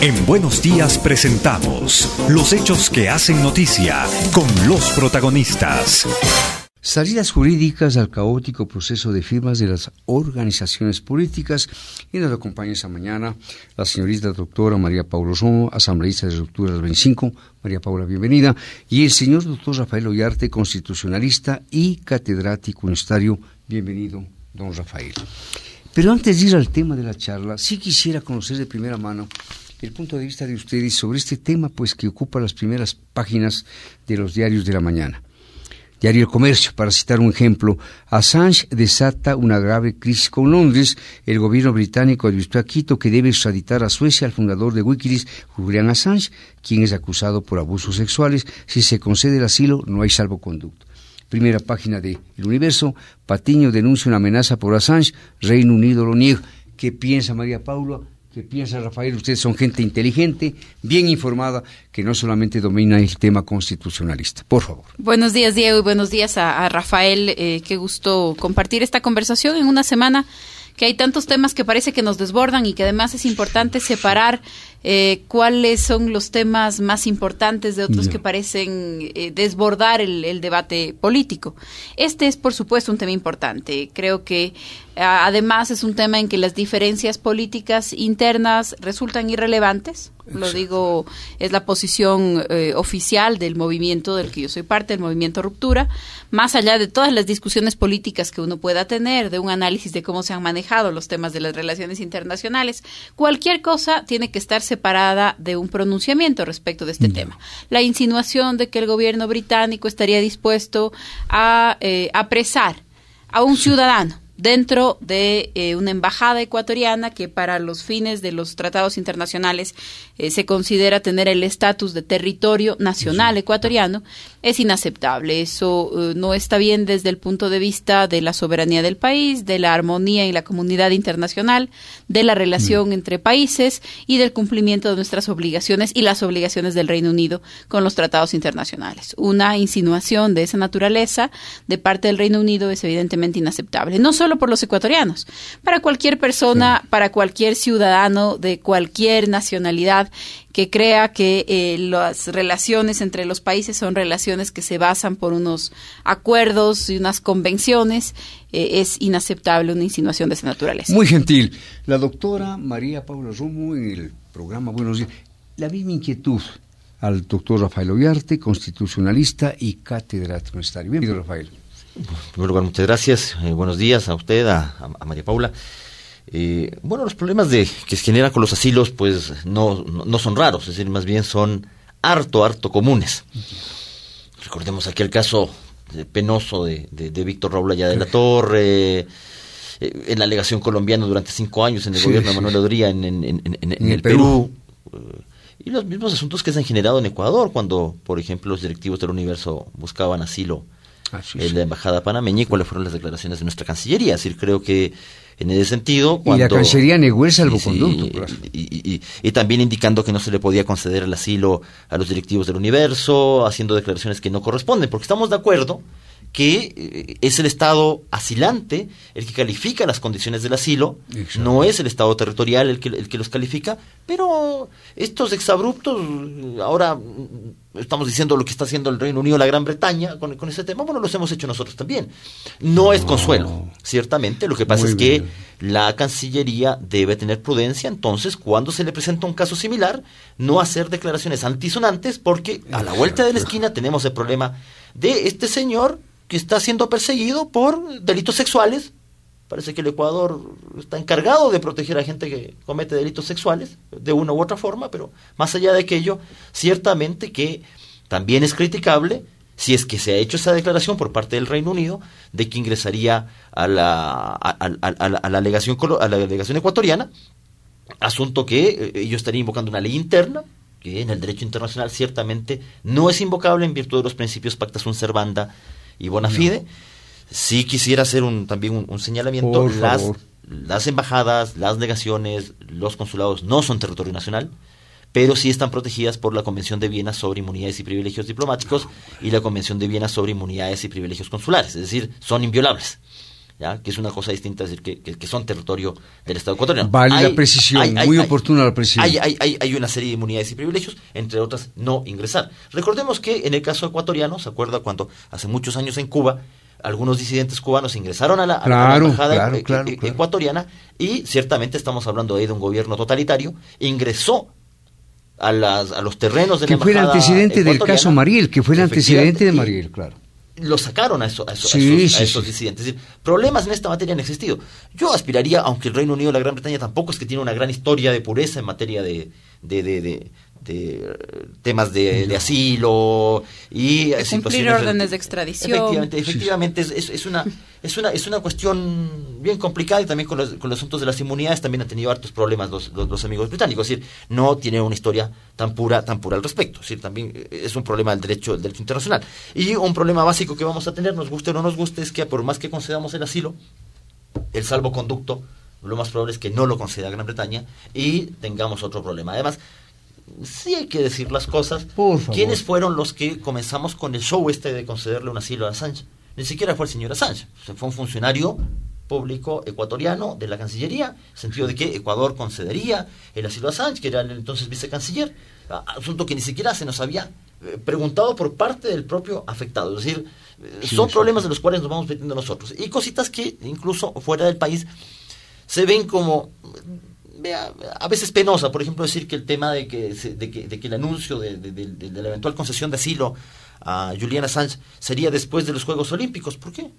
en Buenos Días presentamos los hechos que hacen noticia con los protagonistas. Salidas jurídicas al caótico proceso de firmas de las organizaciones políticas y nos acompaña esta mañana la señorita doctora María Paula Romo, asambleísta de Estructura del 25. María Paula, bienvenida. Y el señor doctor Rafael Ollarte, constitucionalista y catedrático universitario. Bienvenido, don Rafael. Pero antes de ir al tema de la charla, sí quisiera conocer de primera mano el punto de vista de ustedes sobre este tema, pues que ocupa las primeras páginas de los diarios de la mañana. Diario El Comercio, para citar un ejemplo, Assange desata una grave crisis con Londres. El gobierno británico advirtió a Quito que debe extraditar a Suecia al fundador de Wikileaks, Julian Assange, quien es acusado por abusos sexuales. Si se concede el asilo, no hay salvoconducto primera página de El Universo, Patiño denuncia una amenaza por Assange, Reino Unido lo niega. ¿Qué piensa María Paula? ¿Qué piensa Rafael? Ustedes son gente inteligente, bien informada, que no solamente domina el tema constitucionalista. Por favor. Buenos días, Diego, y buenos días a, Rafael. Eh, qué gusto compartir esta conversación en una semana que hay tantos temas que parece que nos desbordan y que además es importante separar eh, cuáles son los temas más importantes de otros que parecen eh, desbordar el, debate político. Este es, por supuesto, un tema importante. Creo que además es un tema en que las diferencias políticas internas resultan irrelevantes. Lo digo, es la posición eh, oficial del movimiento del que yo soy parte, el movimiento Ruptura, más allá de todas las discusiones políticas que uno pueda tener, de un análisis de cómo se han manejado los temas de las relaciones internacionales, cualquier cosa tiene que estar separada de un pronunciamiento respecto de este tema. La insinuación de que el gobierno británico estaría dispuesto a eh, apresar a un ciudadano dentro de eh, una embajada ecuatoriana que para los fines de los tratados internacionales eh, se considera tener el estatus de territorio nacional ecuatoriano, es inaceptable. Eso eh, no está bien desde el punto de vista de la soberanía del país, de la armonía y la comunidad internacional, de la relación entre países y del cumplimiento de nuestras obligaciones y las obligaciones del Reino Unido con los tratados internacionales. Una insinuación de esa naturaleza de parte del Reino Unido es evidentemente inaceptable. No solo por los ecuatorianos, para cualquier persona, para cualquier ciudadano de cualquier nacionalidad que crea que eh, las relaciones entre los países son relaciones que se basan por unos acuerdos y unas convenciones, eh, es inaceptable una insinuación de esa naturaleza. Muy gentil. La doctora María Paula Romo en el programa Buenos días. La misma inquietud al doctor Rafael Ollarte, constitucionalista y catedrático universitario. Bienvenido, Rafael. En primer lugar, muchas gracias. Eh, buenos días a usted, a, María Paula. Eh, bueno, los problemas de, que se generan con los asilos, pues no, no, son raros, es decir, más bien son harto, harto comunes. Recordemos aquí el caso penoso de, de, Víctor Raúl Allá de la Torre, eh, en la alegación colombiana durante cinco años en el gobierno de Manuel Odría en, el, Perú. y los mismos asuntos que se han generado en Ecuador, cuando, por ejemplo, los directivos del universo buscaban asilo en la embajada panameña y cuáles fueron las declaraciones de nuestra Cancillería. Es decir, creo que en ese sentido... y la Cancillería negó el salvoconducto. y, y, también indicando que no se le podía conceder el asilo a los directivos del universo, haciendo declaraciones que no corresponden, porque estamos de acuerdo que eh, es el Estado asilante el que califica las condiciones del asilo, no es el Estado territorial el que, el que los califica, pero estos exabruptos, ahora mm, estamos diciendo lo que está haciendo el Reino Unido, la Gran Bretaña con, con ese tema, bueno, los hemos hecho nosotros también. No, es consuelo, ciertamente, lo que pasa es que la Cancillería debe tener prudencia, entonces, cuando se le presenta un caso similar, no hacer declaraciones antisonantes, porque a la vuelta de la esquina tenemos el problema de este señor que está siendo perseguido por delitos sexuales. Parece que el Ecuador está encargado de proteger a gente que comete delitos sexuales de una u otra forma, pero más allá de aquello, ciertamente que también es criticable si es que se ha hecho esa declaración por parte del Reino Unido de que ingresaría a la, a, a la delegación ecuatoriana Asunto que eh, yo estaría invocando una ley interna, que en el derecho internacional ciertamente no es invocable en virtud de los principios pacta sunt servanda y bona fide. Sí quisiera hacer un, también un, señalamiento. las, las embajadas, las negaciones, los consulados no son territorio nacional pero sí están protegidas por la Convención de Viena sobre inmunidades y privilegios diplomáticos y la Convención de Viena sobre inmunidades y privilegios consulares, es decir, son inviolables. ¿Ya? que es una cosa distinta, es decir, que, que, son territorio del Estado ecuatoriano. Vale la precisión, muy oportuna la precisión. Hay, hay, una serie de inmunidades y privilegios, entre otras, no ingresar. Recordemos que en el caso ecuatoriano, ¿se acuerda cuando hace muchos años en Cuba, algunos disidentes cubanos ingresaron a la, embajada e, e, ecuatoriana y ciertamente estamos hablando ahí de un gobierno totalitario, ingresó a, las, a los terrenos de que fue el antecedente del caso Mariel, que fue el antecedente de Mariel, claro. Lo sacaron a, eso, a, esos, disidentes. Es decir, problemas en esta materia han existido. Yo aspiraría, aunque el Reino Unido y la Gran Bretaña tampoco es que tiene una gran historia de pureza en materia de, de, de, temas de, asilo y cumplir órdenes de extradición. Efectivamente, efectivamente es, es, una es una es una cuestión bien complicada y también con los, con los asuntos de las inmunidades también han tenido hartos problemas los, los, amigos británicos, es decir, no tiene una historia tan pura tan pura al respecto, es decir, también es un problema del derecho del derecho internacional. Y un problema básico que vamos a tener, nos guste o no nos guste, es que por más que concedamos el asilo, el salvoconducto lo más probable es que no lo conceda Gran Bretaña y tengamos otro problema. Además, sí hay que decir las cosas. ¿Quiénes fueron los que comenzamos con el show este de concederle un asilo a Assange? Ni siquiera fue el señor Assange, fue un funcionario público ecuatoriano de la Cancillería, en el sentido de que Ecuador concedería el asilo a Assange, que era el entonces vicecanciller, asunto que ni siquiera se nos había eh, preguntado por parte del propio afectado. Es decir, eh, son problemas de los cuales nos vamos metiendo nosotros. Y cositas que incluso fuera del país se ven como a veces penosa, por ejemplo, decir que el tema de que, de que, de que el anuncio de, la eventual concesión de asilo a Juliana Assange sería después de los Juegos Olímpicos. ¿Por qué?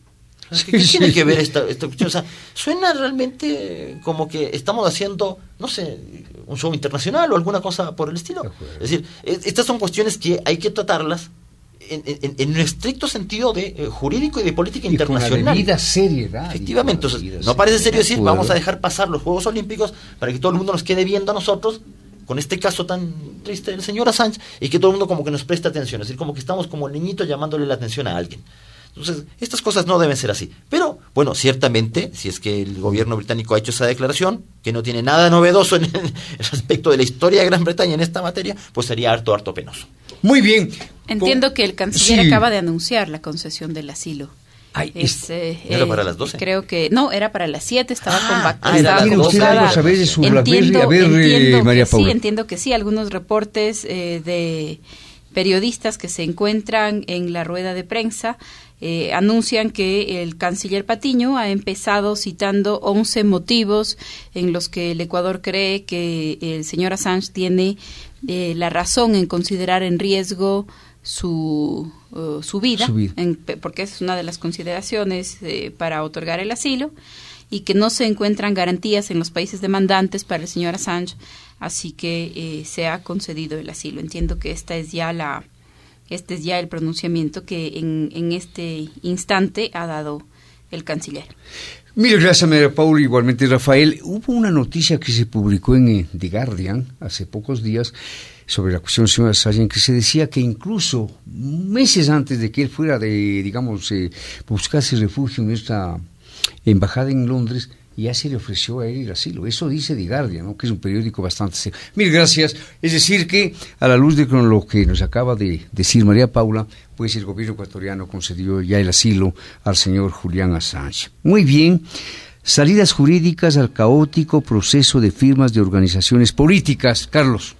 ¿Qué, tiene que ver esta, esta cuestión? O sea, suena realmente como que estamos haciendo, no sé, un show internacional o alguna cosa por el estilo. Es decir, estas son cuestiones que hay que tratarlas en, un estricto sentido de eh, jurídico y de política internacional. Con la seriedad. Efectivamente, no parece serio decir vamos a dejar pasar los Juegos Olímpicos para que todo el mundo nos quede viendo a nosotros con este caso tan triste del señor Assange y que todo el mundo como que nos preste atención, es decir, como que estamos como el niñito llamándole la atención a alguien. Entonces, estas cosas no deben ser así. Pero, bueno, ciertamente, si es que el gobierno británico ha hecho esa declaración, que no tiene nada novedoso en el, aspecto de la historia de Gran Bretaña en esta materia, pues sería harto, harto penoso. Muy bien. Entiendo que el canciller acaba de anunciar la concesión del asilo. Ay, eh, ¿Era para las 12? Creo que no, era para las 7, estaba ah, ah, usted algo saber de su entiendo, a ver, entiendo María Paula. Sí, entiendo que sí, algunos reportes eh, de periodistas que se encuentran en la rueda de prensa eh, anuncian que el canciller Patiño ha empezado citando 11 motivos en los que el Ecuador cree que el señor Assange tiene eh, la razón en considerar en riesgo su, uh, su vida, porque es una de las consideraciones eh, para otorgar el asilo, y que no se encuentran garantías en los países demandantes para el señor Assange, así que se ha concedido el asilo. Entiendo que esta es ya la este es ya el pronunciamiento que en, en este instante ha dado el canciller. Mire, gracias, María Paula. Igualmente, Rafael, hubo una noticia que se publicó en eh, The Guardian hace pocos días sobre la cuestión del señor Assange, en que se decía que incluso meses antes de que él fuera de, digamos, eh, buscarse refugio en esta embajada en Londres, ya se le ofreció a él el asilo. Eso dice The Guardian, ¿no? que es un periódico bastante. Mil gracias. Es decir, que a la luz de lo que nos acaba de decir María Paula, pues el gobierno ecuatoriano concedió ya el asilo al señor Julián Assange. Muy bien. Salidas jurídicas al caótico proceso de firmas de organizaciones políticas. Carlos.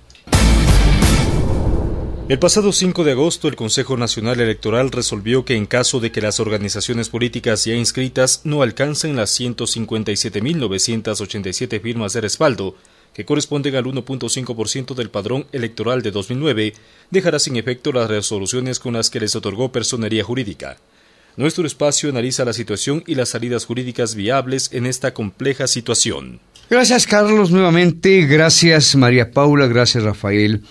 El pasado 5 de agosto, el Consejo Nacional Electoral resolvió que en caso de que las organizaciones políticas ya inscritas no alcancen las 157.987 firmas de respaldo, que corresponden al 1.5% del padrón electoral de 2009, dejará sin efecto las resoluciones con las que les otorgó personería jurídica. Nuestro espacio analiza la situación y las salidas jurídicas viables en esta compleja situación. Gracias, Carlos, nuevamente. Gracias, María Paula. Gracias, Rafael.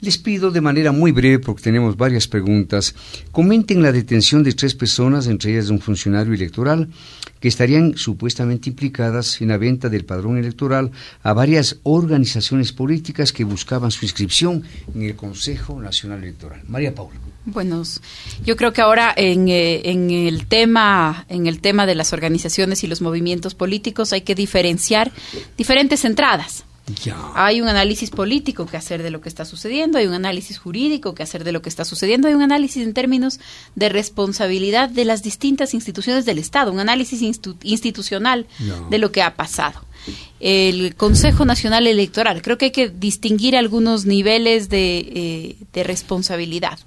Les pido de manera muy breve, porque tenemos varias preguntas, comenten la detención de tres personas, entre ellas de un funcionario electoral, que estarían supuestamente implicadas en la venta del padrón electoral a varias organizaciones políticas que buscaban su inscripción en el Consejo Nacional Electoral. María Paula. Bueno, yo creo que ahora en, eh, en, el tema en el tema de las organizaciones y los movimientos políticos hay que diferenciar diferentes entradas. Hay un análisis político que hacer de lo que está sucediendo, hay un análisis jurídico que hacer de lo que está sucediendo, hay un análisis en términos de responsabilidad de las distintas instituciones del Estado, un análisis institucional de lo que ha pasado. El Consejo Nacional Electoral, creo que hay que distinguir algunos niveles de, eh, de responsabilidad.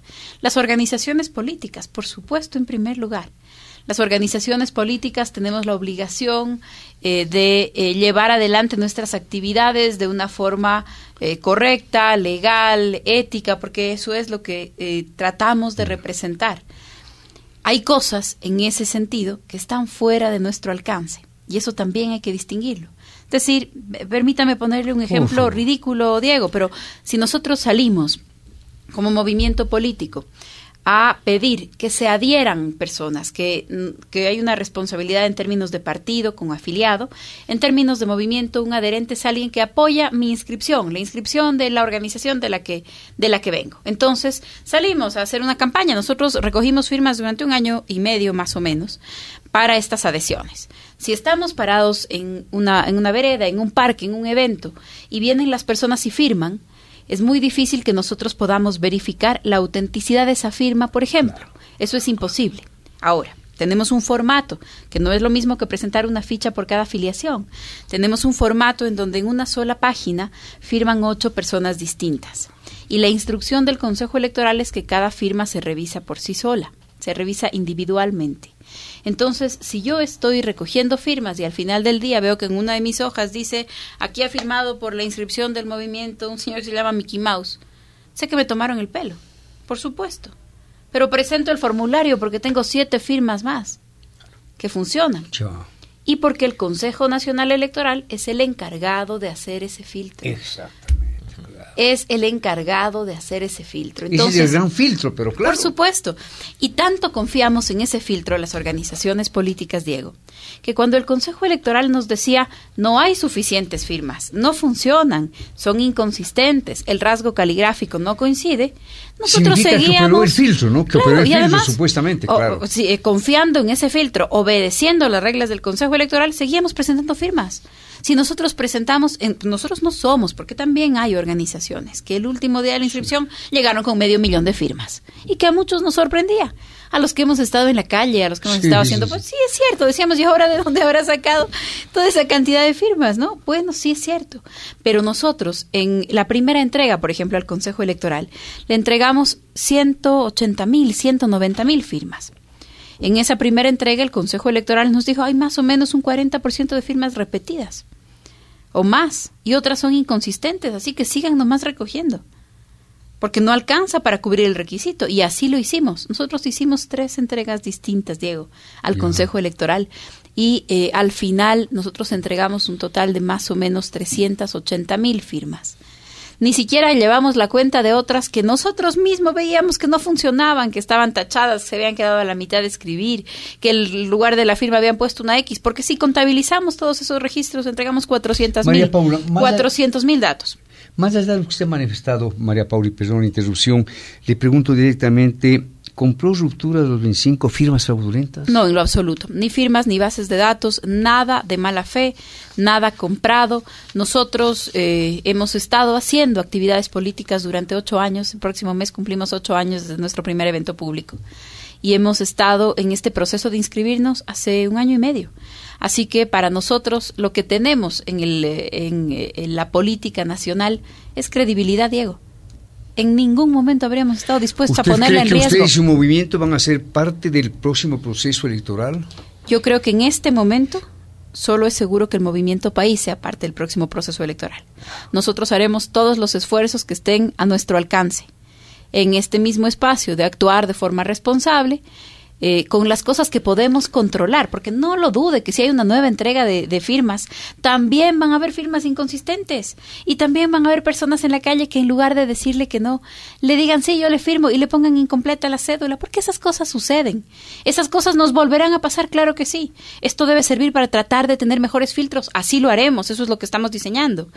Las organizaciones políticas, por supuesto, en primer lugar las organizaciones políticas tenemos la obligación eh, de eh, llevar adelante nuestras actividades de una forma eh, correcta, legal, ética, porque eso es lo que tratamos de representar. Hay cosas en ese sentido que están fuera de nuestro alcance y eso también hay que distinguirlo. Es decir, permítame ponerle un ejemplo ridículo, Diego, pero si nosotros salimos como movimiento político a pedir que se adhieran personas, que, que, hay una responsabilidad en términos de partido con afiliado, en términos de movimiento, un adherente es alguien que apoya mi inscripción, la inscripción de la organización de la que, de la que vengo. Entonces, salimos a hacer una campaña. Nosotros recogimos firmas durante un año y medio más o menos para estas adhesiones. Si estamos parados en una, en una vereda, en un parque, en un evento, y vienen las personas y firman, es muy difícil que nosotros podamos verificar la autenticidad de esa firma, por ejemplo. Eso es imposible. Ahora, tenemos un formato, que no es lo mismo que presentar una ficha por cada afiliación. Tenemos un formato en donde en una sola página firman ocho personas distintas. Y la instrucción del Consejo Electoral es que cada firma se revisa por sí sola, se revisa individualmente. Entonces, si yo estoy recogiendo firmas y al final del día veo que en una de mis hojas dice, aquí ha firmado por la inscripción del movimiento un señor que se llama Mickey Mouse, sé que me tomaron el pelo, por supuesto. Pero presento el formulario porque tengo siete firmas más que funcionan. Y porque el Consejo Nacional Electoral es el encargado de hacer ese filtro. Exacto es el encargado de hacer ese filtro. Entonces, es el gran filtro, pero claro. Por supuesto. Y tanto confiamos en ese filtro las organizaciones políticas, Diego, que cuando el Consejo Electoral nos decía no hay suficientes firmas, no funcionan, son inconsistentes, el rasgo caligráfico no coincide, nosotros seguíamos. Que el filtro, ¿no? Que el filtro, supuestamente, claro. Eh, confiando en ese filtro, obedeciendo las reglas del Consejo Electoral, seguíamos presentando firmas. Si nosotros presentamos, nosotros no somos, porque también hay organizaciones que el último día de la inscripción llegaron con medio millón de firmas y que a muchos nos sorprendía. A los que hemos estado en la calle, a los que hemos estado haciendo, pues sí es cierto, decíamos, ¿y ahora de dónde habrá sacado toda esa cantidad de firmas? ¿No? Bueno, sí es cierto. Pero nosotros, en la primera entrega, por ejemplo, al Consejo Electoral, le entregamos 180 mil, 190 mil firmas. En esa primera entrega el Consejo Electoral nos dijo hay más o menos un 40% de firmas repetidas o más y otras son inconsistentes, así que sigan nomás recogiendo porque no alcanza para cubrir el requisito y así lo hicimos. Nosotros hicimos tres entregas distintas, Diego, al Consejo Electoral y eh, al final nosotros entregamos un total de más o menos 380 mil firmas ni siquiera llevamos la cuenta de otras que nosotros mismos veíamos que no funcionaban, que estaban tachadas, se habían quedado a la mitad de escribir, que el lugar de la firma habían puesto una X, porque si contabilizamos todos esos registros, entregamos 400 mil, 400 mil datos. Más allá de lo que usted ha manifestado, María Paula, y perdón la interrupción, le pregunto directamente, ¿Compró ruptura de los 25 firmas fraudulentas? No, en lo absoluto. Ni firmas, ni bases de datos, nada de mala fe, nada comprado. Nosotros eh, hemos estado haciendo actividades políticas durante ocho años. El próximo mes cumplimos ocho años desde nuestro primer evento público. Y hemos estado en este proceso de inscribirnos hace un año y medio. Así que para nosotros lo que tenemos en, el, en la política nacional es credibilidad, Diego en ningún momento habríamos estado dispuestos a ponerla en riesgo. ¿Usted y su movimiento van a ser parte del próximo proceso electoral? Yo creo que en este momento solo es seguro que el movimiento país sea parte del próximo proceso electoral. Nosotros haremos todos los esfuerzos que estén a nuestro alcance en este mismo espacio de actuar de forma responsable eh, con las cosas que podemos controlar, porque no lo dude que si hay una nueva entrega de, de, firmas, también van a haber firmas inconsistentes y también van a haber personas en la calle que en lugar de decirle que no, le digan sí, yo le firmo y le pongan incompleta la cédula, porque esas cosas suceden. Esas cosas nos volverán a pasar, claro que sí. Esto debe servir para tratar de tener mejores filtros, así lo haremos, eso es lo que estamos diseñando.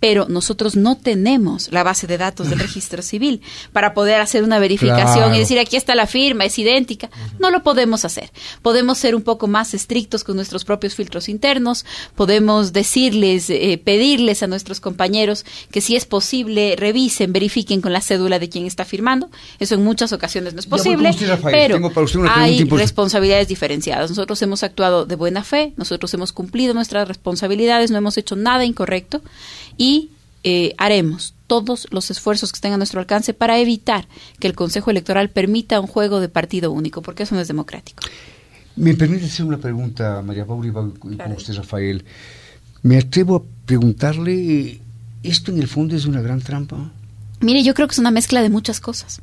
Pero nosotros no tenemos la base de datos del registro civil para poder hacer una verificación claro. y decir aquí está la firma, es idéntica. No lo podemos hacer. Podemos ser un poco más estrictos con nuestros propios filtros internos, podemos decirles, eh, pedirles a nuestros compañeros que si es posible revisen, verifiquen con la cédula de quien está firmando. Eso en muchas ocasiones no es posible, usted, pero hay responsabilidades diferenciadas. Nosotros hemos actuado de buena fe, nosotros hemos cumplido nuestras responsabilidades, no hemos hecho nada incorrecto y eh, haremos todos los esfuerzos que estén a nuestro alcance para evitar que el Consejo Electoral permita un juego de partido único, porque eso no es democrático. Me permite hacer una pregunta, María Paula, y con claro. usted, Rafael. Me atrevo a preguntarle, ¿esto en el fondo es una gran trampa? Mire, yo creo que es una mezcla de muchas cosas.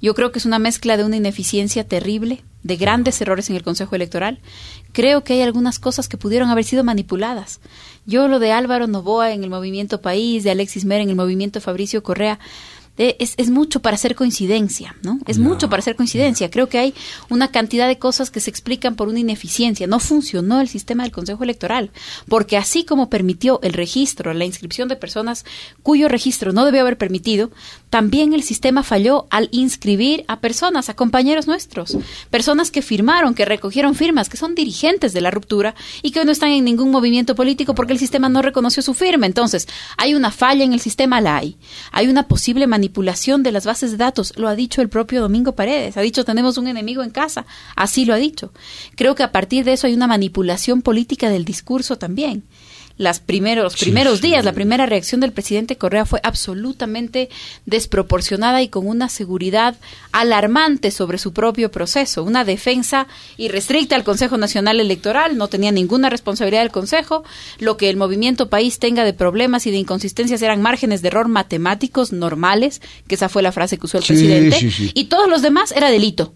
Yo creo que es una mezcla de una ineficiencia terrible, de grandes errores en el Consejo Electoral. Creo que hay algunas cosas que pudieron haber sido manipuladas. Yo lo de Álvaro Novoa en el movimiento País, de Alexis Mer en el movimiento Fabricio Correa, es, es, mucho para hacer coincidencia, ¿no? Es no. mucho para hacer coincidencia. Creo que hay una cantidad de cosas que se explican por una ineficiencia. No funcionó el sistema del Consejo Electoral, porque así como permitió el registro, la inscripción de personas cuyo registro no debió haber permitido, también el sistema falló al inscribir a personas, a compañeros nuestros, personas que firmaron, que recogieron firmas, que son dirigentes de la ruptura y que no están en ningún movimiento político porque el sistema no reconoció su firma. Entonces, hay una falla en el sistema, la hay. Hay una posible manipulación manipulación de las bases de datos, lo ha dicho el propio Domingo Paredes, ha dicho tenemos un enemigo en casa, así lo ha dicho. Creo que a partir de eso hay una manipulación política del discurso también las primeros, los primeros sí, días, sí. la primera reacción del presidente Correa fue absolutamente desproporcionada y con una seguridad alarmante sobre su propio proceso, una defensa irrestricta al Consejo Nacional Electoral, no tenía ninguna responsabilidad del Consejo, lo que el movimiento país tenga de problemas y de inconsistencias eran márgenes de error matemáticos normales, que esa fue la frase que usó el sí, presidente, y todos los demás era delito.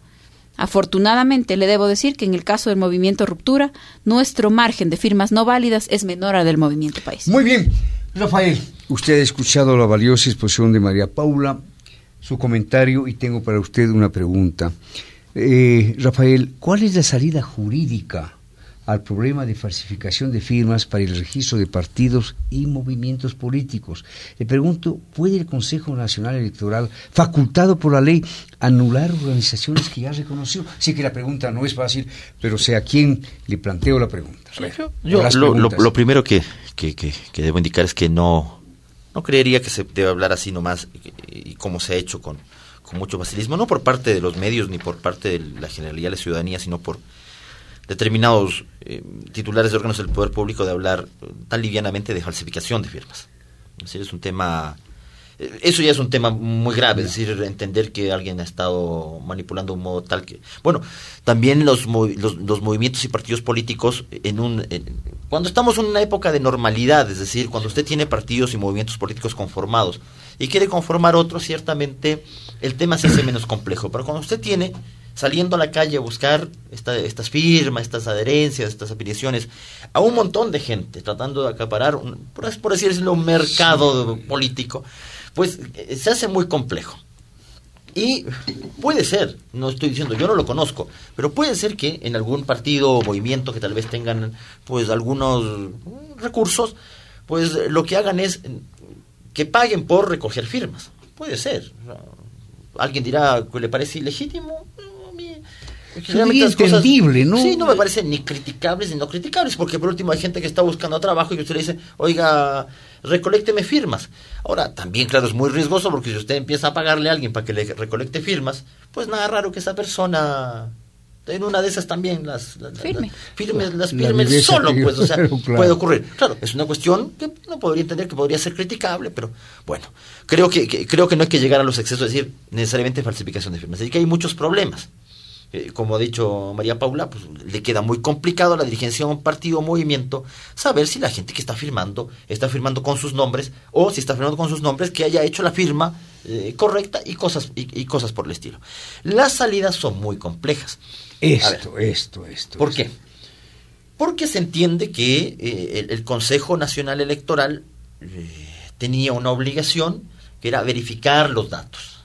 Afortunadamente, le debo decir que en el caso del movimiento Ruptura, nuestro margen de firmas no válidas es menor al del movimiento País. Muy bien, Rafael, usted ha escuchado la valiosa exposición de María Paula, su comentario y tengo para usted una pregunta. Eh, Rafael, ¿cuál es la salida jurídica al problema de falsificación de firmas para el registro de partidos y movimientos políticos. Le pregunto, ¿puede el Consejo Nacional Electoral, facultado por la ley, anular organizaciones que ya reconoció? Sé que la pregunta no es fácil, pero sé a quién le planteo la pregunta. Yo, yo lo, lo, lo, primero que, que, que, que, debo indicar es que no, no creería que se debe hablar así nomás y, y como se ha hecho con, con mucho facilismo, no por parte de los medios ni por parte de la generalidad de la ciudadanía, sino por determinados eh, titulares de órganos del poder público de hablar tan livianamente de falsificación de firmas. Es decir, es un tema, eh, eso ya es un tema muy grave, es decir, entender que alguien ha estado manipulando un modo tal que, bueno, también los, los, los movimientos y partidos políticos en un, en, cuando estamos en una época de normalidad, es decir, cuando usted tiene partidos y movimientos políticos conformados y quiere conformar otros, ciertamente el tema se hace menos complejo, pero cuando usted tiene saliendo a la calle a buscar esta, estas firmas, estas adherencias, estas afiliaciones, a un montón de gente tratando de acaparar, un, por, por así decirlo, un mercado sí. político, pues eh, se hace muy complejo. Y puede ser, no estoy diciendo, yo no lo conozco, pero puede ser que en algún partido o movimiento que tal vez tengan pues algunos recursos, pues lo que hagan es que paguen por recoger firmas. Puede ser. Alguien dirá que le parece ilegítimo, es entendible, ¿no? Sí, no me parece ni criticables ni no criticables, porque por último hay gente que está buscando trabajo y usted le dice, oiga, recolecteme firmas. Ahora, también, claro, es muy riesgoso porque si usted empieza a pagarle a alguien para que le recolecte firmas, pues nada raro que esa persona en una de esas también las, las firme, las, firme, las firme la solo, pues, o sea, claro. puede ocurrir. Claro, es una cuestión que no podría entender que podría ser criticable, pero bueno, creo que, que creo que no hay que llegar a los excesos, es decir, necesariamente falsificación de firmas, así que hay muchos problemas eh, como ha dicho María Paula, pues le queda muy complicado a la dirigencia de un partido o movimiento saber si la gente que está firmando está firmando con sus nombres o si está firmando con sus nombres que haya hecho la firma eh, correcta y cosas, y, cosas por el estilo. Las salidas son muy complejas. Esto, esto, esto. ¿Por qué? Porque se entiende que eh, el, Consejo Nacional Electoral tenía una obligación que era verificar los datos.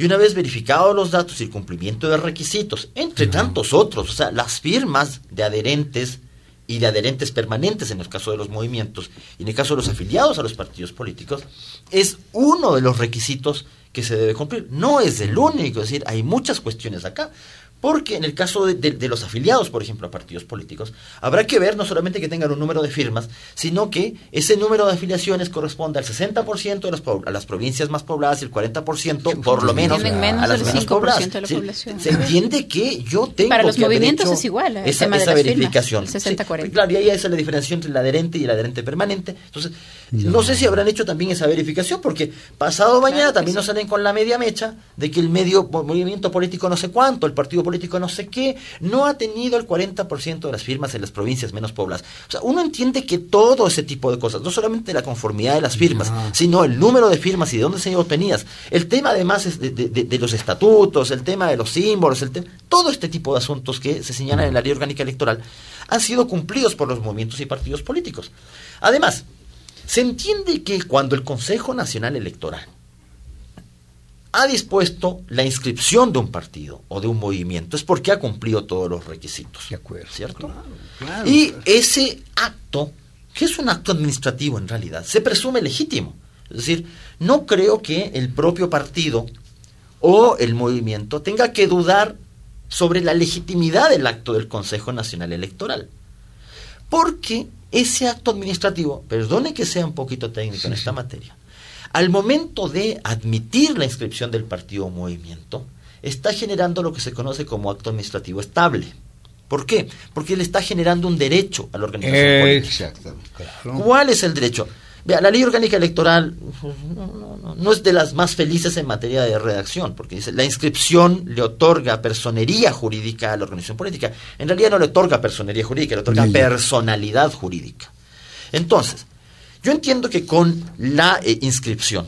Y una vez verificados los datos y el cumplimiento de requisitos, entre tantos otros, o sea, las firmas de adherentes y de adherentes permanentes en el caso de los movimientos y en el caso de los afiliados a los partidos políticos, es uno de los requisitos que se debe cumplir. No es el único, es decir, hay muchas cuestiones acá. Porque en el caso de, los afiliados, por ejemplo, a partidos políticos, habrá que ver no solamente que tengan un número de firmas, sino que ese número de afiliaciones corresponde al 60% de las, a las provincias más pobladas y el 40% por lo menos, a las menos pobladas. Se, entiende que yo tengo Para los que movimientos es igual, esa, verificación. 60, claro, y ahí es la diferencia entre el adherente y el adherente permanente. Entonces, no. sé si habrán hecho también esa verificación, porque pasado mañana también nos salen con la media mecha de que el medio movimiento político no sé cuánto, el partido político político no sé qué, no ha tenido el 40% de las firmas en las provincias menos pobladas. O sea, uno entiende que todo ese tipo de cosas, no solamente la conformidad de las firmas, sino el número de firmas y de dónde se obtenías. El tema además es de, los estatutos, el tema de los símbolos, el todo este tipo de asuntos que se señalan en la ley orgánica electoral han sido cumplidos por los movimientos y partidos políticos. Además, se entiende que cuando el Consejo Nacional Electoral ha dispuesto la inscripción de un partido o de un movimiento es porque ha cumplido todos los requisitos. De acuerdo. ¿Cierto? y ese acto, que es un acto administrativo en realidad, se presume legítimo. Es decir, no creo que el propio partido o el movimiento tenga que dudar sobre la legitimidad del acto del Consejo Nacional Electoral. Porque ese acto administrativo, perdone que sea un poquito técnico en esta materia, al momento de admitir la inscripción del partido o movimiento, está generando lo que se conoce como acto administrativo estable. ¿Por qué? Porque le está generando un derecho a la organización política. ¿Cuál es el derecho? Vea, la ley orgánica electoral no, es de las más felices en materia de redacción, porque dice la inscripción le otorga personería jurídica a la organización política. En realidad no le otorga personería jurídica, le otorga personalidad jurídica. Entonces, yo entiendo que con la eh, inscripción,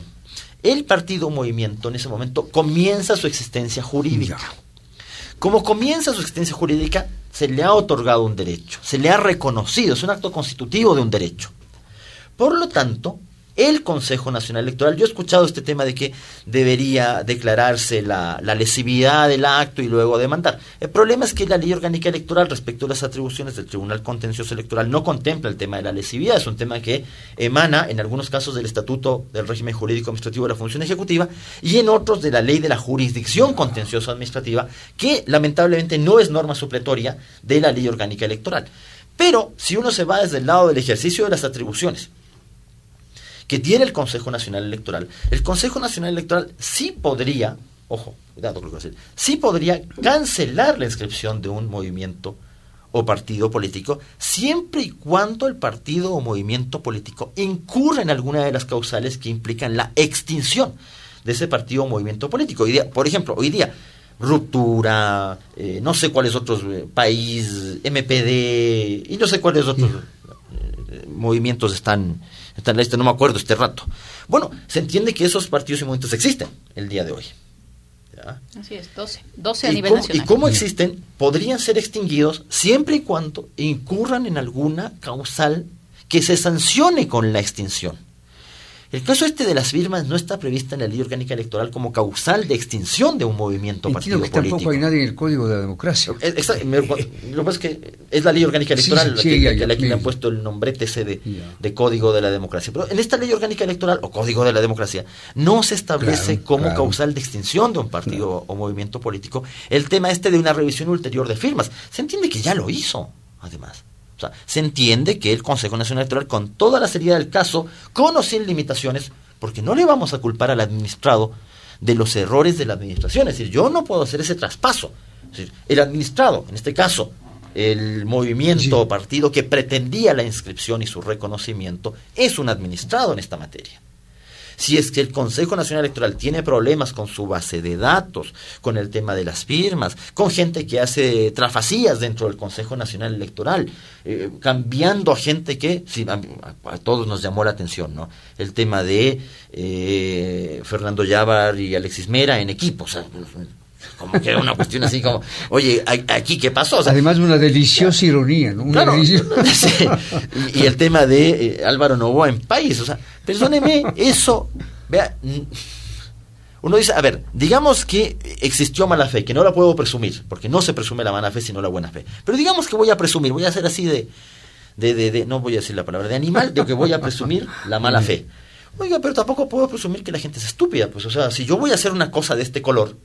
el partido o movimiento en ese momento comienza su existencia jurídica. Como comienza su existencia jurídica, se le ha otorgado un derecho, se le ha reconocido, es un acto constitutivo de un derecho. Por lo tanto, el Consejo Nacional Electoral. Yo he escuchado este tema de que debería declararse la, lesividad del acto y luego demandar. El problema es que la ley orgánica electoral respecto a las atribuciones del Tribunal Contencioso Electoral no contempla el tema de la lesividad. Es un tema que emana en algunos casos del Estatuto del Régimen Jurídico Administrativo de la Función Ejecutiva y en otros de la Ley de la Jurisdicción Contencioso Administrativa, que lamentablemente no es norma supletoria de la ley orgánica electoral. Pero si uno se va desde el lado del ejercicio de las atribuciones, que tiene el Consejo Nacional Electoral, el Consejo Nacional Electoral sí podría, ojo, cuidado con lo que decir, sí podría cancelar la inscripción de un movimiento o partido político, siempre y cuando el partido o movimiento político incurra en alguna de las causales que implican la extinción de ese partido o movimiento político. Hoy día, por ejemplo, hoy día, ruptura, eh, no sé cuáles otros, eh, país, MPD, y no sé cuáles otros eh, movimientos están está en la lista, no me acuerdo este rato. Bueno, se entiende que esos partidos y movimientos existen el día de hoy. Así es, 12. 12 a nivel nacional. ¿Y cómo existen? Podrían ser extinguidos siempre y cuando incurran en alguna causal que se sancione con la extinción. El caso este de las firmas no está prevista en la ley orgánica electoral como causal de extinción de un movimiento Entiendo partido que tampoco hay nadie en el Código de la Democracia. Eh, lo que pasa es que es la ley orgánica electoral la, que, le han puesto el nombrete ese de, Código de la Democracia. Pero en esta ley orgánica electoral o Código de la Democracia no se establece como causal de extinción de un partido o movimiento político el tema este de una revisión ulterior de firmas. Se entiende que ya lo hizo, además se entiende que el Consejo Nacional Electoral, con toda la seriedad del caso, con o sin limitaciones, porque no le vamos a culpar al administrado de los errores de la administración. Es decir, yo no puedo hacer ese traspaso. el administrado, en este caso, el movimiento o partido que pretendía la inscripción y su reconocimiento, es un administrado en esta materia. Si es que el Consejo Nacional Electoral tiene problemas con su base de datos, con el tema de las firmas, con gente que hace trafacías dentro del Consejo Nacional Electoral, eh, cambiando a gente que, sí, a, todos nos llamó la atención, ¿no? El tema de eh, Fernando Llávar y Alexis Mera en equipo, o sea, como que era una cuestión así como, oye, aquí qué pasó. Además de una deliciosa ironía, ¿no? y, el tema de eh, Álvaro Novoa en país, o sea, perdóneme, eso, vea, uno dice, a ver, digamos que existió mala fe, que no la puedo presumir, porque no se presume la mala fe sino la buena fe, pero digamos que voy a presumir, voy a hacer así de, de, de, de no voy a decir la palabra de animal, de que voy a presumir la mala fe. Oiga, pero tampoco puedo presumir que la gente es estúpida, pues, o sea, si yo voy a hacer una cosa de este color,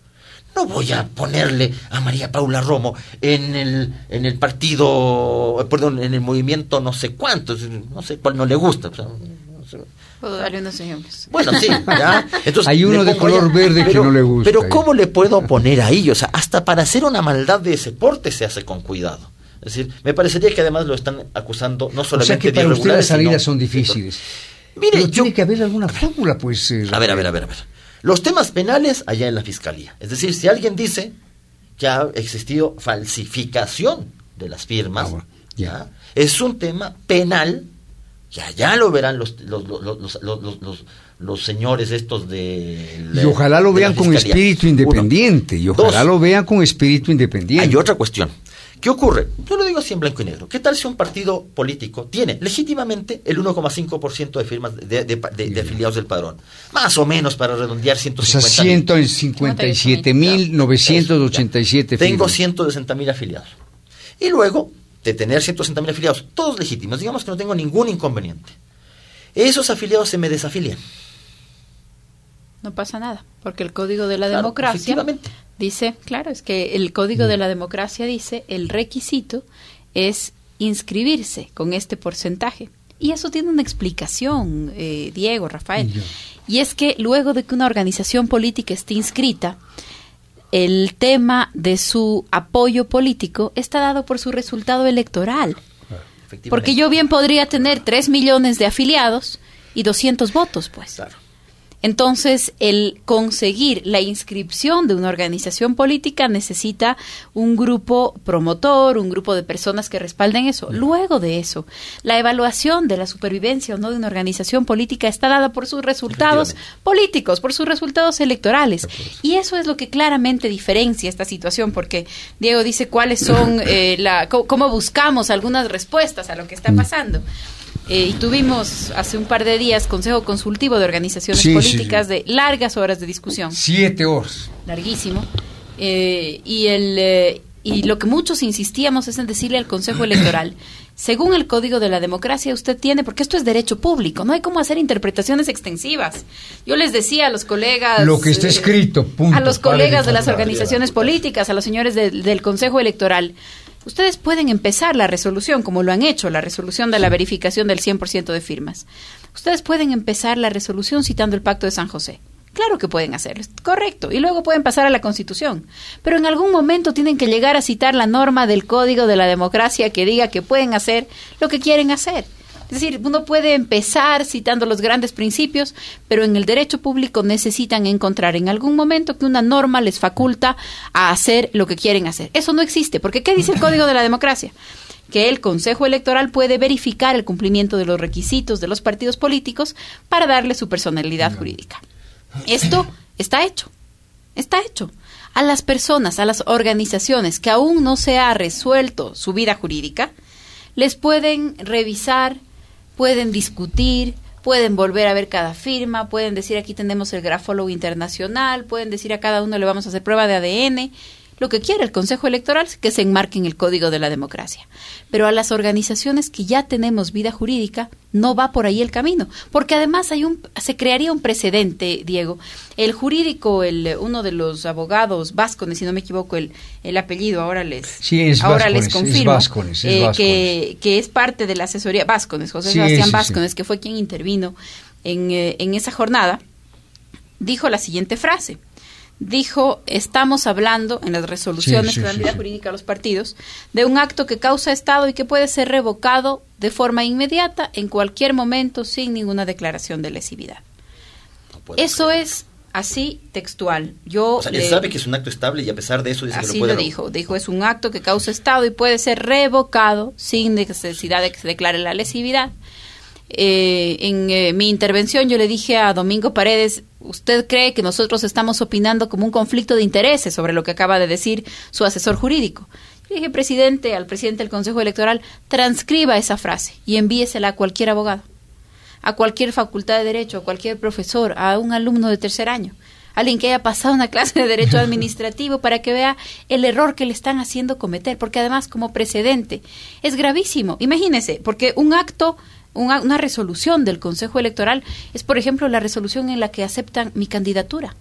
no voy a ponerle a María Paula Romo en el, en el partido, perdón, en el movimiento no sé cuánto, no sé cuál no le gusta. Puedo darle unos ejemplos. Bueno, sí, ya. Entonces, Hay uno de color verde que no le gusta. Pero ¿cómo le puedo poner ahí? O sea, hasta para hacer una maldad de ese porte se hace con cuidado. Es decir, me parecería que además lo están acusando no solamente o sea que para usted las salidas son difíciles. Mire, yo, tiene que haber alguna fórmula, pues. Eh, a ver, a ver, a ver, a ver. Los temas penales allá en la fiscalía. Es decir, si alguien dice que ha existido falsificación de las firmas, ah, ¿ya? es un tema penal que allá lo verán los, los, los, los, los señores estos de... y ojalá lo vean con espíritu independiente, y ojalá lo vean con espíritu independiente. Hay otra cuestión. ¿Qué ocurre? Yo lo digo así en blanco y negro. ¿Qué tal si un partido político tiene legítimamente el 1,5% de firmas de, de, afiliados del padrón? Más o menos para redondear 150 O sea, 157.987 firmas. Tengo 160.000 afiliados. Y luego de tener 160.000 afiliados, todos legítimos, digamos que no tengo ningún inconveniente. Esos afiliados se me desafilian. No pasa nada, porque el Código de la Democracia Dice, claro, es que el Código de la Democracia dice, el requisito es inscribirse con este porcentaje. Y eso tiene una explicación, eh, Diego, Rafael. Y es que luego de que una organización política esté inscrita, el tema de su apoyo político está dado por su resultado electoral. Porque yo bien podría tener 3 millones de afiliados y 200 votos, pues. Claro. Entonces, el conseguir la inscripción de una organización política necesita un grupo promotor, un grupo de personas que respalden eso. Luego de eso, la evaluación de la supervivencia o no de una organización política está dada por sus resultados políticos, por sus resultados electorales. Y eso es lo que claramente diferencia esta situación, porque Diego dice cuáles son, eh, la, cómo buscamos algunas respuestas a lo que está pasando. Eh, y tuvimos hace un par de días consejo consultivo de organizaciones políticas de largas horas de discusión. Siete horas. Larguísimo. Eh, y, el, eh, y lo que muchos insistíamos es en decirle al Consejo Electoral, según el Código de la Democracia, usted tiene, porque esto es derecho público, no hay cómo hacer interpretaciones extensivas. Yo les decía a los colegas... Lo que está escrito, punto, A los colegas de las organizaciones políticas, a los señores del Consejo Electoral, ustedes pueden empezar la resolución, como lo han hecho, la resolución de la verificación del 100% de firmas. Ustedes pueden empezar la resolución citando el Pacto de San José. Claro que pueden hacerlo, correcto, y luego pueden pasar a la Constitución. Pero en algún momento tienen que llegar a citar la norma del Código de la Democracia que diga que pueden hacer lo que quieren hacer. Es decir, uno puede empezar citando los grandes principios, pero en el derecho público necesitan encontrar en algún momento que una norma les faculta a hacer lo que quieren hacer. Eso no existe, porque ¿qué dice el Código de la Democracia? que el Consejo Electoral puede verificar el cumplimiento de los requisitos de los partidos políticos para darle su personalidad jurídica. Esto está hecho, está hecho. A las personas, a las organizaciones que aún no se ha resuelto su vida jurídica, les pueden revisar pueden discutir, pueden volver a ver cada firma, pueden decir aquí tenemos el grafólogo internacional, pueden decir a cada uno le vamos a hacer prueba de ADN, lo que quiere el Consejo Electoral es que se enmarque en el Código de la Democracia. Pero a las organizaciones que ya tenemos vida jurídica, no va por ahí el camino, porque además hay un, se crearía un precedente, Diego. El jurídico, el, uno de los abogados vascones, si no me equivoco, el, el apellido, ahora les, ahora les confirmo, eh, que, que, es parte de la asesoría, Vascones, José Sebastián Vascones, que fue quien intervino en, eh, en esa jornada, dijo la siguiente frase dijo, estamos hablando en las resoluciones que dan vida jurídica a los partidos, de un acto que causa Estado y que puede ser revocado de forma inmediata en cualquier momento sin ninguna declaración de lesividad. Eso creer. es así textual. Yo O sea, él le- sabe que es un acto estable y a pesar de eso dice que Así lo puede lo dijo. Dijo, es un acto que causa estado y puede ser revocado sin necesidad de que se declare la lesividad. Eh, en eh, mi intervención yo le dije a Domingo Paredes, ¿usted cree que nosotros estamos opinando como un conflicto de intereses sobre lo que acaba de decir su asesor jurídico? Le dije, presidente, al presidente del Consejo Electoral, transcriba esa frase y envíesela a cualquier abogado, a cualquier facultad de Derecho, a cualquier profesor, a un alumno de tercer año alguien que haya pasado una clase de derecho administrativo para que vea el error que le están haciendo cometer, porque además como precedente es gravísimo. Imagínese, porque un acto, una, una resolución del Consejo Electoral es, por ejemplo, la resolución en la que aceptan mi candidatura.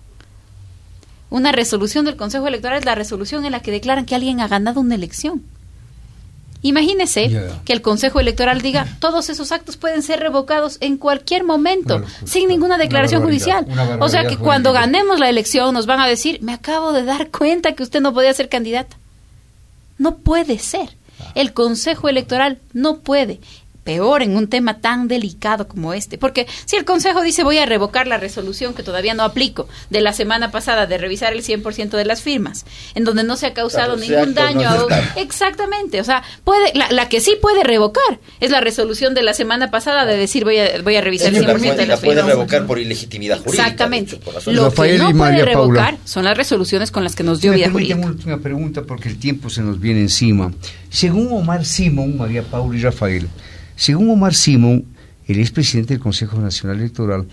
Una resolución del Consejo Electoral es la resolución en la que declaran que alguien ha ganado una elección. Imagínese que el Consejo Electoral diga todos esos actos pueden ser revocados en cualquier momento, sin ninguna Una declaración judicial. O sea que cuando ganemos la elección nos van a decir, me acabo de dar cuenta que usted no podía ser candidata. No puede ser. El Consejo Electoral no puede. Peor en un tema tan delicado como este. Porque si el Consejo dice voy a revocar la resolución que todavía no aplico de la semana pasada de revisar el 100% de las firmas, en donde no se ha causado Claro, ningún daño. no a-. Exactamente. O sea, puede, la, la que sí puede revocar es la resolución de la semana pasada de decir voy a, voy a revisar el Ella 100% la de puede, la las puede revocar por ilegitimidad jurídica. Exactamente. hecho, Lo Rafael que no puede María Paula. revocar son las resoluciones con las que nos dio vida jurídica. una última pregunta porque el tiempo se nos viene encima. Según Omar Simón, María Paula y Rafael, según Omar Simón, el expresidente del Consejo Nacional Electoral,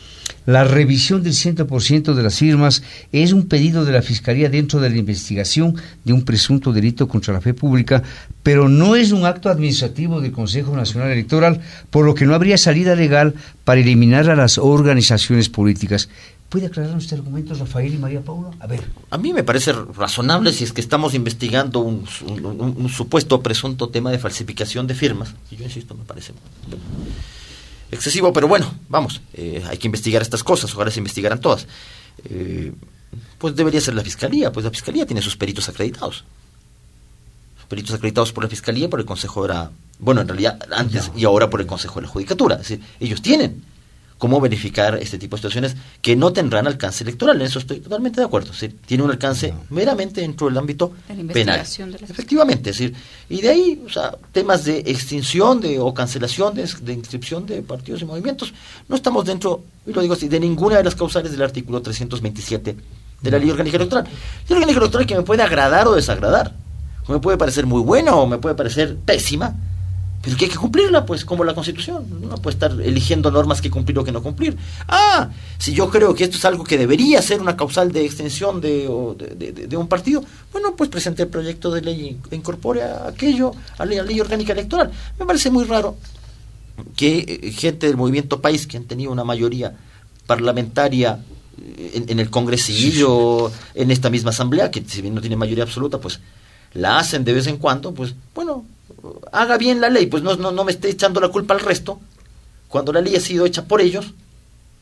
la revisión del 100% de las firmas es un pedido de la Fiscalía dentro de la investigación de un presunto delito contra la fe pública, pero no es un acto administrativo del Consejo Nacional Electoral, por lo que no habría salida legal para eliminar a las organizaciones políticas. ¿Puede aclarar este argumento, Rafael y María Paula? A ver. A mí me parece razonable si es que estamos investigando un, un- un- supuesto presunto tema de falsificación de firmas. Y yo insisto, me parece excesivo, pero bueno, vamos, eh, hay que investigar estas cosas, ojalá se investigaran todas. Eh, pues debería ser la fiscalía, pues la fiscalía tiene sus peritos acreditados. Peritos acreditados por la fiscalía, por el Consejo era, bueno, en realidad antes y ahora por el Consejo de la Judicatura. Es decir, ellos tienen cómo verificar este tipo de situaciones que no tendrán alcance electoral. En eso estoy totalmente de acuerdo. Es decir, tiene un alcance meramente dentro del ámbito De la penal. investigación de las- Efectivamente, es decir, y de ahí, o sea, temas de extinción de, o cancelación de, de inscripción de partidos y movimientos, no estamos dentro, y lo digo así, de ninguna de las causales del artículo 327 de la ley orgánica electoral. Ley orgánica electoral que me puede agradar o desagradar, o me puede parecer muy buena o me puede parecer pésima, pero que hay que cumplirla, pues, como la Constitución. No puede estar eligiendo normas que cumplir o que no cumplir. Ah, si yo creo que esto es algo que debería ser una causal de extensión de, o de, de- un partido, bueno, pues presenté el proyecto de ley que incorpore aquello a la ley orgánica electoral. Me parece muy raro que eh, gente del movimiento país, que han tenido una mayoría parlamentaria eh, en, en el congresillo, en esta misma asamblea, que si bien no tiene mayoría absoluta, pues la hacen de vez en cuando, pues bueno, haga bien la ley, pues no, no, no me esté echando la culpa al resto. Cuando la ley ha sido hecha por ellos,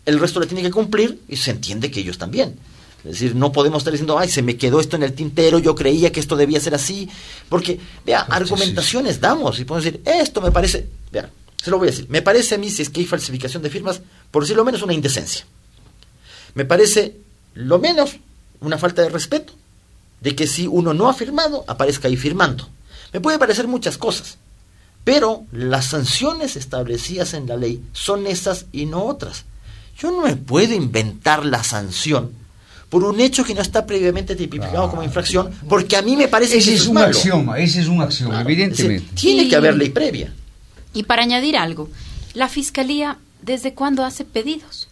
el resto la tiene que cumplir y se entiende que ellos también. Es decir, no podemos estar diciendo, ay, se me quedó esto en el tintero, yo creía que esto debía ser así, porque, vea, argumentaciones damos y podemos decir, esto me parece, vea, se lo voy a decir, me parece a mí, si es que hay falsificación de firmas, por decirlo menos, una indecencia. Me parece, lo menos, una falta de respeto de que si uno no ha firmado, aparezca ahí firmando. Me puede parecer muchas cosas, pero las sanciones establecidas en la ley son esas y no otras. Yo no me puedo inventar la sanción por un hecho que no está previamente tipificado como infracción, porque a mí me parece Ese que es eso un malo. axioma, ese es un axioma, Claro, es evidentemente. decir, tiene Y- que haber ley previa. Y para añadir algo, la fiscalía, ¿desde cuándo hace pedidos?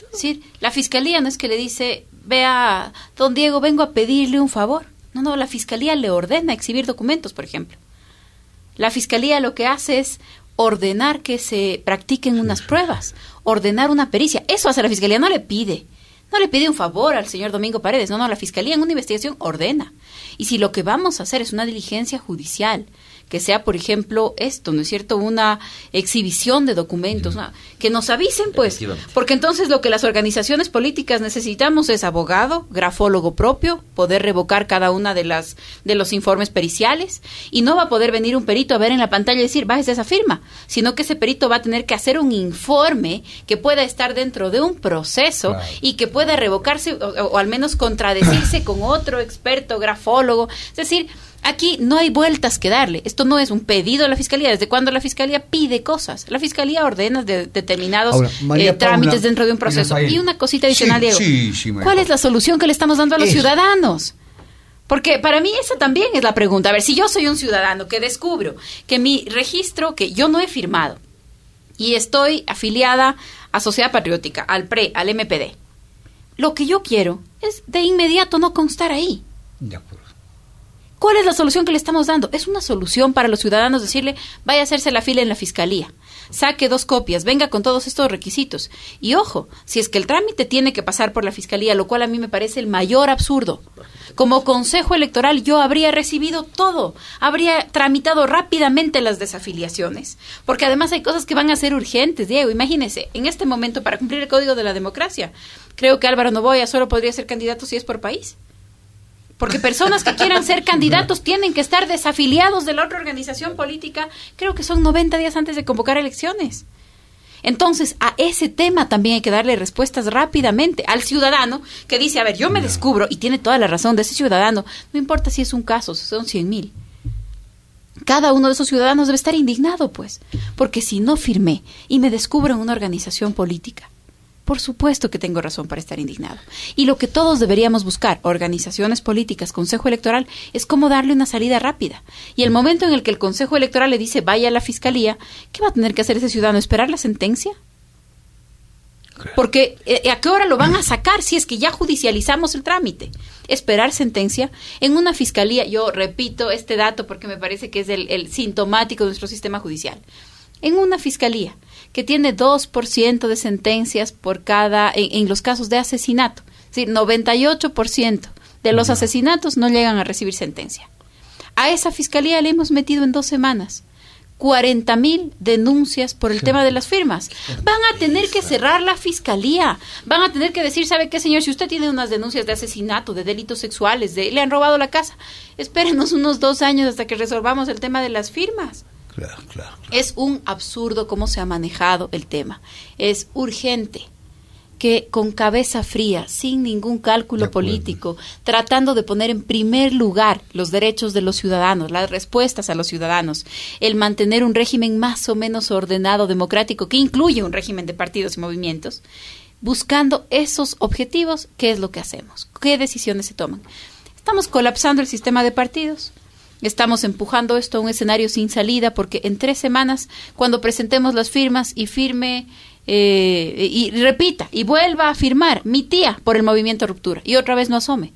Es decir, la fiscalía no es que le dice, vea, don Diego, vengo a pedirle un favor. No, no, la fiscalía le ordena exhibir documentos, por ejemplo. La fiscalía lo que hace es ordenar que se practiquen unas pruebas, ordenar una pericia. Eso hace la fiscalía, no le pide. No le pide un favor al señor Domingo Paredes, no, no, la fiscalía en una investigación ordena. Y si lo que vamos a hacer es una diligencia judicial que sea, por ejemplo, esto, ¿no es cierto? Una exhibición de documentos, que nos avisen, pues, porque entonces lo que las organizaciones políticas necesitamos es abogado, grafólogo propio, poder revocar cada una de las de los informes periciales y no va a poder venir un perito a ver en la pantalla y decir, bajes esa firma, sino que ese perito va a tener que hacer un informe que pueda estar dentro de un proceso y que pueda revocarse o al menos contradecirse con otro experto grafólogo, es decir, Aquí no hay vueltas que darle. Esto no es un pedido a la fiscalía. Desde cuando la fiscalía pide cosas, la fiscalía ordena de, determinados eh, trámites dentro de un proceso. Y una cosita adicional, Diego. ¿Cuál es la solución que le estamos dando a los ciudadanos? Porque para mí esa también es la pregunta. A ver, si yo soy un ciudadano que descubro que mi registro, que yo no he firmado, y estoy afiliada a Sociedad Patriótica, al PRE, al MPD, lo que yo quiero es de inmediato no constar ahí. De acuerdo. ¿Cuál es la solución que le estamos dando? Es una solución para los ciudadanos decirle, vaya a hacerse la fila en la fiscalía, saque dos copias, venga con todos estos requisitos. Y ojo, si es que el trámite tiene que pasar por la fiscalía, lo cual a mí me parece el mayor absurdo. Como consejo electoral yo habría recibido todo, habría tramitado rápidamente las desafiliaciones, porque además hay cosas que van a ser urgentes, Diego, imagínese, en este momento para cumplir el código de la democracia, creo que Álvaro Novoya solo podría ser candidato si es por país. Porque personas que quieran ser candidatos tienen que estar desafiliados de la otra organización política, creo que son 90 días antes de convocar elecciones. Entonces, a ese tema también hay que darle respuestas rápidamente al ciudadano que dice, a ver, yo me descubro, y tiene toda la razón de ese ciudadano, no importa si es un caso, si son 100 mil. Cada uno de esos ciudadanos debe estar indignado, pues, porque si no firmé y me descubro en una organización política, por supuesto que tengo razón para estar indignado. Y lo que todos deberíamos buscar, organizaciones políticas, Consejo Electoral, es cómo darle una salida rápida. Y el momento en el que el Consejo Electoral le dice vaya a la Fiscalía, ¿qué va a tener que hacer ese ciudadano? ¿Esperar la sentencia? Porque eh, ¿a qué hora lo van a sacar si es que ya judicializamos el trámite? Esperar sentencia en una fiscalía. Yo repito este dato porque me parece que es el, el sintomático de nuestro sistema judicial. En una fiscalía que tiene 2% de sentencias por cada, en, los casos de asesinato. Es decir, 98% de los asesinatos no llegan a recibir sentencia. A esa fiscalía le hemos metido en dos semanas 40 mil denuncias por el tema de las firmas. Van a tener que cerrar la fiscalía. Van a tener que decir, ¿sabe qué, señor? Si usted tiene unas denuncias de asesinato, de delitos sexuales, de le han robado la casa, espérenos unos dos años hasta que resolvamos el tema de las firmas. Es un absurdo cómo se ha manejado el tema. Es urgente que con cabeza fría, sin ningún cálculo político, tratando de poner en primer lugar los derechos de los ciudadanos, las respuestas a los ciudadanos, el mantener un régimen más o menos ordenado, democrático, que incluye un régimen de partidos y movimientos, buscando esos objetivos, ¿qué es lo que hacemos? ¿Qué decisiones se toman? Estamos colapsando el sistema de partidos, Estamos empujando esto a un escenario sin salida porque en tres semanas, cuando presentemos las firmas y firme eh, y repita y vuelva a firmar mi tía por el movimiento Ruptura y otra vez no asome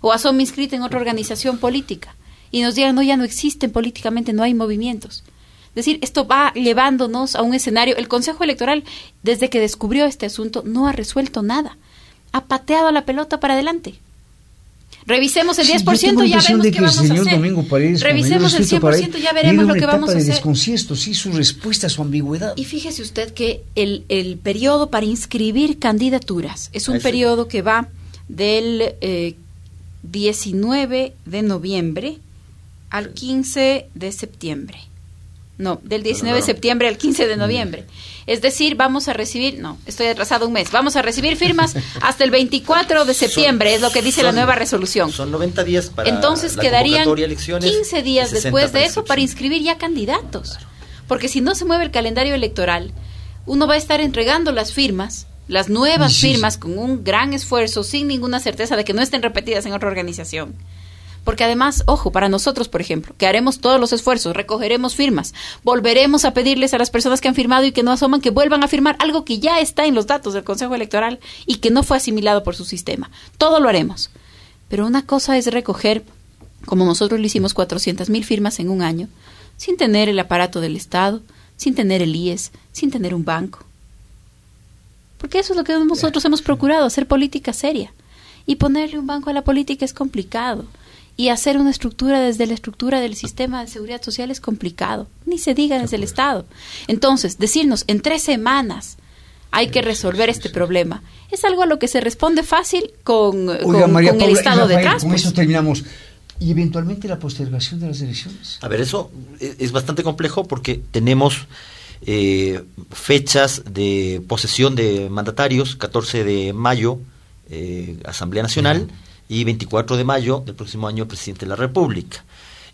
o asome inscrita en otra organización política y nos digan no ya no existen políticamente no hay movimientos es decir esto va llevándonos a un escenario. El Consejo Electoral desde que descubrió este asunto no ha resuelto nada. Ha pateado la pelota para adelante Revisemos el 10% y ya vemos qué vamos a hacer. Revisemos el 100% y ya veremos lo que vamos a hacer. de desconcierto, sí, su respuesta, su ambigüedad. Y fíjese usted que el, el periodo para inscribir candidaturas es un periodo que va del 19 eh, de noviembre al 15 de septiembre. No, del 19 de septiembre al 15 de noviembre. Es decir, vamos a recibir, no, estoy atrasado un mes, vamos a recibir firmas hasta el 24 de septiembre, es lo que dice la nueva resolución. Son 90 días para Entonces quedarían 15 días después de eso para inscribir ya candidatos. Porque si no se mueve el calendario electoral, uno va a estar entregando las firmas, las nuevas firmas, con un gran esfuerzo, sin ninguna certeza de que no estén repetidas en otra organización. Porque además, ojo, para nosotros, por ejemplo, que haremos todos los esfuerzos, recogeremos firmas, volveremos a pedirles a las personas que han firmado y que no asoman que vuelvan a firmar algo que ya está en los datos del Consejo Electoral y que no fue asimilado por su sistema. Todo lo haremos. Pero una cosa es recoger, como nosotros lo hicimos, 400 mil firmas en un año, sin tener el aparato del Estado, sin tener el IES, sin tener un banco. Porque eso es lo que nosotros hemos procurado, hacer política seria. Y ponerle un banco a la política es complicado y hacer una estructura desde la estructura del sistema de seguridad social es complicado, ni se diga desde el Estado. Entonces, decirnos en tres semanas hay que resolver este problema, es algo a lo que se responde fácil con, el Estado detrás. Con pues. eso terminamos. ¿Y eventualmente la postergación de las elecciones? A ver, eso es bastante complejo porque tenemos eh, fechas de posesión de mandatarios, 14 de mayo, eh, Asamblea Nacional, y 24 de mayo del próximo año, presidente de la República.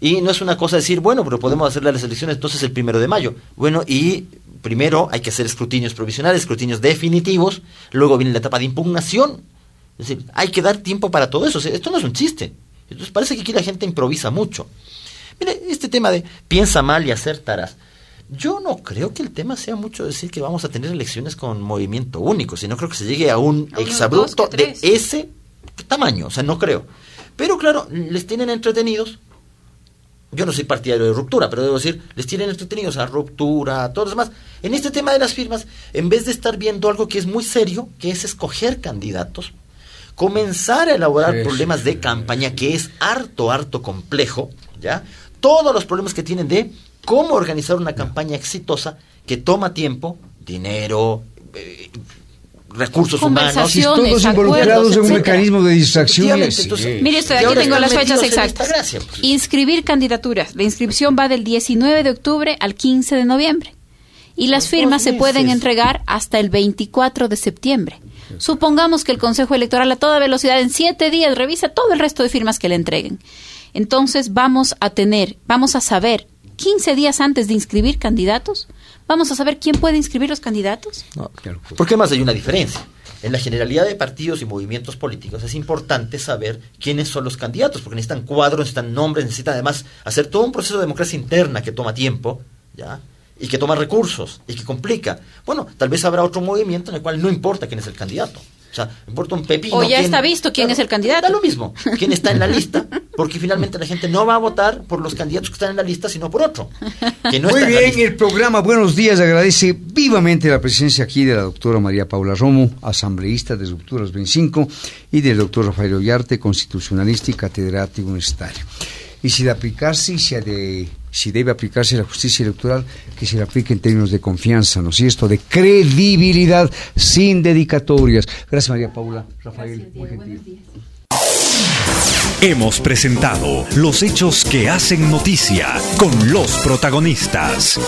Y no es una cosa decir, bueno, pero podemos hacer las elecciones entonces el primero de mayo. Bueno, y primero hay que hacer escrutinios provisionales, escrutinios definitivos, luego viene la etapa de impugnación. Es decir, hay que dar tiempo para todo eso. esto no es un chiste. Entonces parece que aquí la gente improvisa mucho. Mire, este tema de piensa mal y acertarás. Yo no creo que el tema sea mucho decir que vamos a tener elecciones con movimiento único, sino creo que se llegue a un exabrupto de ese tamaño, o sea, no creo. Pero claro, les tienen entretenidos. Yo no soy partidario de ruptura, pero debo decir, les tienen entretenidos a ruptura, a todo lo demás. En este tema de las firmas, en vez de estar viendo algo que es muy serio, que es escoger candidatos, comenzar a elaborar problemas de campaña, que es harto, harto complejo, ¿ya? Todos los problemas que tienen de cómo organizar una campaña exitosa que toma tiempo, dinero, eh, recursos humanos. Y todos involucrados en un mecanismo de distracción. Mire usted, aquí tengo las fechas exactas. Pues. Inscribir candidaturas. La inscripción va del 19 de octubre al 15 de noviembre. Y las firmas se pueden entregar hasta el 24 de septiembre. Supongamos que el Consejo Electoral a toda velocidad en siete días revisa todo el resto de firmas que le entreguen. Entonces vamos a tener, vamos a saber 15 días antes de inscribir candidatos ¿Vamos a saber quién puede inscribir los candidatos? No, claro. Porque además hay una diferencia. En la generalidad de partidos y movimientos políticos es importante saber quiénes son los candidatos, porque necesitan cuadros, necesitan nombres, necesitan además hacer todo un proceso de democracia interna que toma tiempo, ¿ya? Y que toma recursos y que complica. Bueno, tal vez habrá otro movimiento en el cual no importa quién es el candidato. O sea, importa un pepino. O ya está visto quién es el candidato. Da lo mismo, quién está en la lista, porque finalmente la gente no va a votar por los candidatos que están en la lista, sino por otro. Muy bien, el programa Buenos Días agradece vivamente la presencia aquí de la doctora María Paula Romo, asambleísta de Rupturas 25, y del doctor Rafael Ollarte, constitucionalista y catedrático universitario. Y si de aplicarse y si de si debe aplicarse la justicia electoral, que se le aplique en términos de confianza, ¿no es cierto? De credibilidad, sin dedicatorias. Gracias, María Paula. Rafael, Hemos presentado los hechos que hacen noticia con los protagonistas.